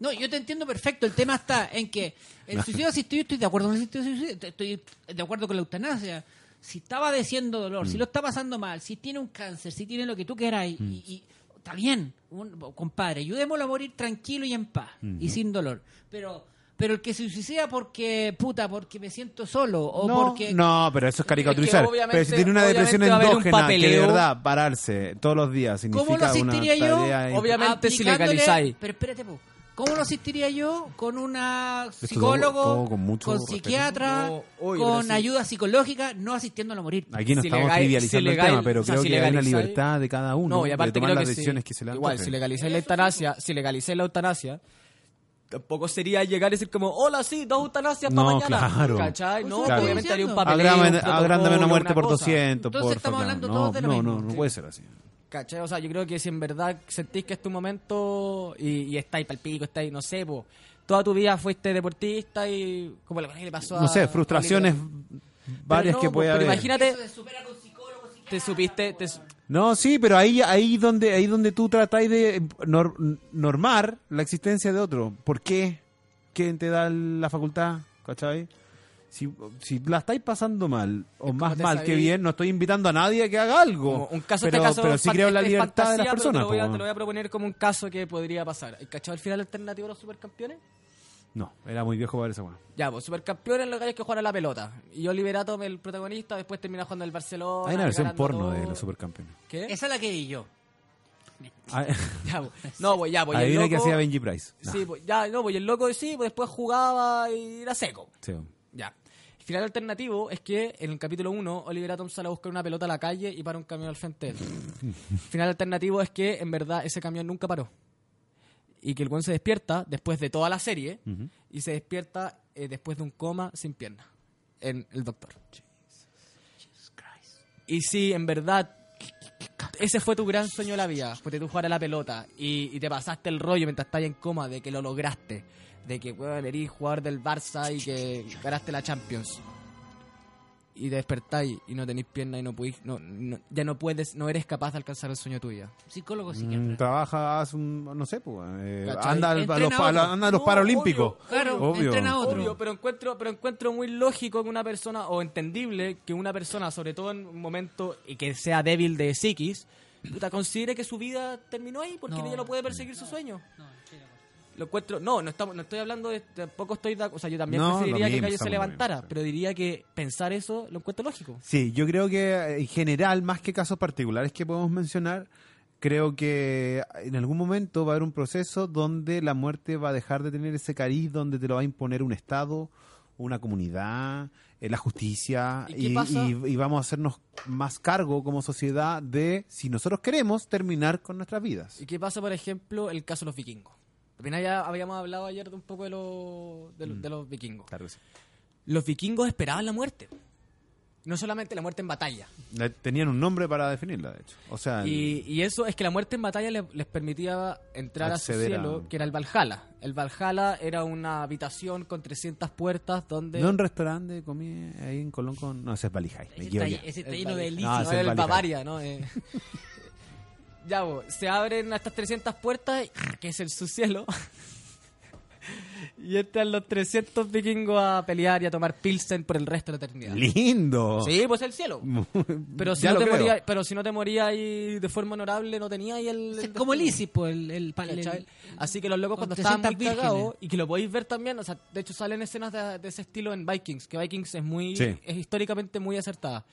No, yo te entiendo perfecto. El tema está en que el suicidio asistido, estoy de acuerdo con el suicidio asistido, estoy de acuerdo con la eutanasia. Si está padeciendo dolor, Mm. si lo está pasando mal, si tiene un cáncer, si tiene lo que tú quieras, y, Mm. y- está bien, un- compadre, ayudémoslo a morir tranquilo y en paz Mm. y sin dolor. Pero pero el que se suicida porque, puta, porque me siento solo o no, porque... no, pero eso es caricaturizar. Es que pero si tiene una depresión obviamente va a haber un endógena, que de verdad pararse todos los días ¿Cómo lo significa una asistiría yo? Obviamente si legalizáis. Pero espérate, po. ¿cómo lo asistiría yo? Con una psicólogo, todo- todo con mucho respeto. psiquiatra, No, oye, pero con sí. ayuda psicológica, no asistiéndolo a morir. Aquí no Si estamos legal- trivializando si el legal- tema, pero o sea, creo si que hay una libertad de cada uno No, y aparte de tomar creo las que decisiones si, que se le Igual, si legalizáis la eutanasia, si legalizáis la eutanasia, tampoco sería llegar y decir como, hola, sí, dos eutanasias para No, mañana. claro. ¿Cachai? Pues No, Claro. estoy obviamente haría un papeleo, Agrándame, un agrándame una muerte por cosa. 200, Entonces porfa, estamos claro. hablando no, todos de lo no, mismo. no, no puede ser así. ¿Cachai? O sea, yo creo que si en verdad sentís que es tu momento y, y estáis pa'l pico, estáis, no sé, po, toda tu vida fuiste deportista y como le, pasó a... No sé, frustraciones varias no, que po, puede pero haber. imagínate, Eso se supera con psicólogo, psiquiatra. Te supiste, te, No, sí, pero ahí ahí donde ahí donde tú tratáis de nor- normar la existencia de otro. ¿Por qué? ¿Quién te da la facultad? ¿Cachai? Si, si la estáis pasando mal o más mal sabí- que bien, no estoy invitando a nadie a que haga algo. Como un caso, pero, este caso pero sí creo en la libertad de las personas. Te lo, voy a, po. te lo voy a proponer como un caso que podría pasar. ¿El cachado el final alternativo de los supercampeones? No, era muy viejo para esa weá. Ya, pues supercampeones los gallos que juegan a la pelota. Y Oliver Atom, el protagonista, después termina jugando en el Barcelona. Hay una versión porno todo. de los supercampeones. ¿Qué? Esa es la que vi yo. Ah, Ya, pues. No, pues ya, pues. Adivina qué loco- hacía Benji Price. No, Sí, pues ya, no, pues y el loco sí, pues después jugaba y era seco. sí. Ya. El final alternativo es que en el capítulo 1 Oliver Atom sale a buscar una pelota a la calle y para un camión al frente de él. Final alternativo es que en verdad ese camión nunca paró. Y que el buen se despierta después de toda la serie y se despierta eh, después de un coma sin pierna en el doctor. Y si en verdad ese fue tu gran sueño de la vida, porque tú jugar a la pelota y, y te pasaste el rollo mientras estás en coma de que lo lograste, de que bueno, eres jugador del Barça y que ganaste la Champions. Y te despertáis y no tenéis pierna y no podéis, no, no- ya no puedes, no eres capaz de alcanzar el sueño tuyo. Psicólogo, Mm, psiquiatra. trabaja, hace un, no sé, pues, eh, anda, al- a los, a pa- otro. anda a los No, Paralímpicos. obvio, Claro, Obvio. entrena a otro. Obvio, pero encuentro, pero encuentro muy lógico que una persona, o entendible, que una persona, sobre todo en un momento y que sea débil de psiquis, puta, considere que su vida terminó ahí porque No. ella no puede perseguir su sueño. No. Lo encuentro, no, no estamos, no estoy hablando de, tampoco estoy, de, o sea, yo también No, preferiría que Gallo se levantara, lo mismo, sí. pero diría que pensar eso lo encuentro lógico. Sí, yo creo que eh, en general, más que casos particulares que podemos mencionar, creo que en algún momento va a haber un proceso donde la muerte va a dejar de tener ese cariz, donde te lo va a imponer un Estado, una comunidad, eh, la justicia, y- y vamos a hacernos más cargo como sociedad de, si nosotros queremos, terminar con nuestras vidas. ¿Y qué pasa, por ejemplo, el caso de los vikingos? También ya habíamos hablado ayer de un poco de, los de, los- Mm. de los vikingos. Claro que sí. Los vikingos esperaban la muerte. No solamente la muerte en batalla. Le- Tenían un nombre para definirla, de hecho. O sea, el- Y, eso es que la muerte en batalla le- les permitía entrar a su a- cielo, que era el Valhalla. El Valhalla era una habitación con 300 puertas donde... no un restaurante de comida ahí en Colón con... No, ese es me Ese está, ese está El lleno de. No, No, es el Bavaria, ¿no? Eh, ya, bo, se abren estas 300 puertas, que es el su cielo. y entran los 300 vikingos a pelear y a tomar pilsen por el resto de la eternidad. ¡Lindo! Sí, pues el cielo. Pero si, Ya no te moría, pero si no te morías ahí de forma honorable, no tenías ahí el... Es el como el. ISIS, pues, el, el, el- Así que los locos con cuando estaban muy 300 cagados y que lo podéis ver también, o sea, de hecho salen escenas de, de ese estilo en Vikings, que Vikings es muy Sí. es históricamente muy acertada.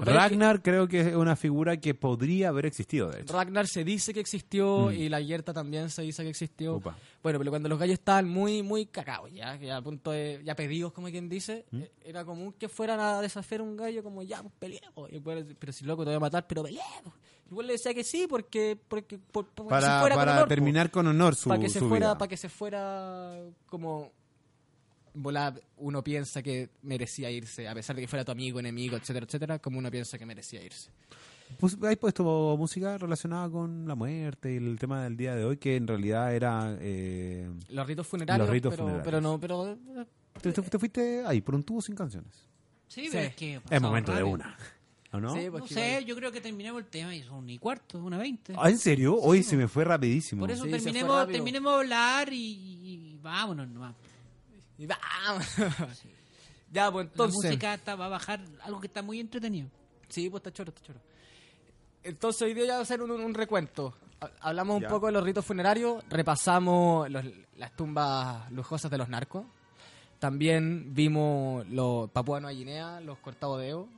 Ragnar creo que es una figura que podría haber existido, de hecho. Ragnar se dice que existió Mm. y la Yerta también se dice que existió. Opa. Bueno, pero cuando los gallos estaban muy, muy cagados, ya, que a punto de, ya pedidos, como quien dice, ¿Mm? eh, era común que fueran a desafiar a un gallo como, ya, pues peleemos. Y güey, pero si loco te voy a matar, pero peleemos. Güey le decía que sí, porque, porque, por- para con honor, terminar con honor su, para que se su fuera vida. para que se fuera como volar uno piensa que merecía irse a pesar de que fuera tu amigo enemigo etcétera etcétera como uno piensa que merecía irse Pues, ¿Has puesto música relacionada con la muerte y el tema del día de hoy que en realidad era... eh, los ritos funerarios Los ritos pero, funerarios. pero no pero eh, te, te- te fuiste ahí por un tubo sin canciones. Sí, Sí. pero es que... Es momento de una. ¿O no? Sí, No porque sé, igual- yo creo que terminemos el tema y son ni cuarto, una veinte. Ah, ¿En serio? Hoy se me fue rapidísimo. Por eso Sí, terminemos, terminemos de hablar y, y vámonos nomás. Y vamos ya pues La entonces música está- va a bajar algo que está muy entretenido. sí pues está choro está choro. Entonces hoy día ya va a hacer un, un recuento. Ha- hablamos Ya. un poco de los ritos funerarios repasamos los- las tumbas lujosas de los narcos. También vimos los Papua Nueva Guinea los cortados de Evo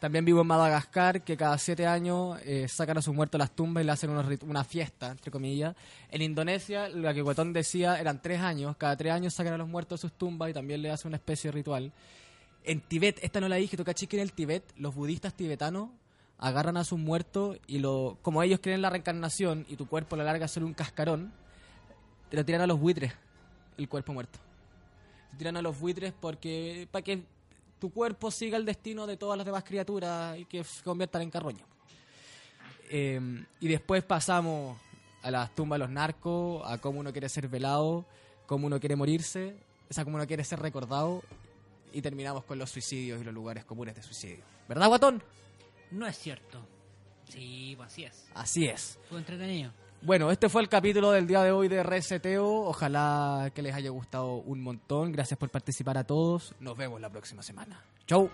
También vivo en Madagascar, que cada siete años eh, sacan a sus muertos las tumbas y le hacen rit- una fiesta, entre comillas. En Indonesia, lo que Guetón decía, eran tres años. Cada tres años sacan a los muertos de sus tumbas y también le hacen una especie de ritual. En Tibet, esta no la dije, toca que en el Tibet, los budistas tibetanos agarran a sus muertos y lo, como ellos creen en la reencarnación y tu cuerpo a la larga solo un cascarón, te lo tiran a los buitres, el cuerpo muerto. Se tiran a los buitres porque para que tu cuerpo siga el destino de todas las demás criaturas y que se conviertan en carroña. Eh, y después pasamos a las tumbas de los narcos, a cómo uno quiere ser velado, cómo uno quiere morirse, o sea, cómo uno quiere ser recordado, y terminamos con los suicidios y los lugares comunes de suicidio. ¿Verdad, Guatón? No es cierto. Sí, pues así es. Así es. Fue entretenido. Bueno, este fue el capítulo del día de hoy de Reseteo. Ojalá que les haya gustado un montón. Gracias por participar a todos. Nos vemos la próxima semana. Chau.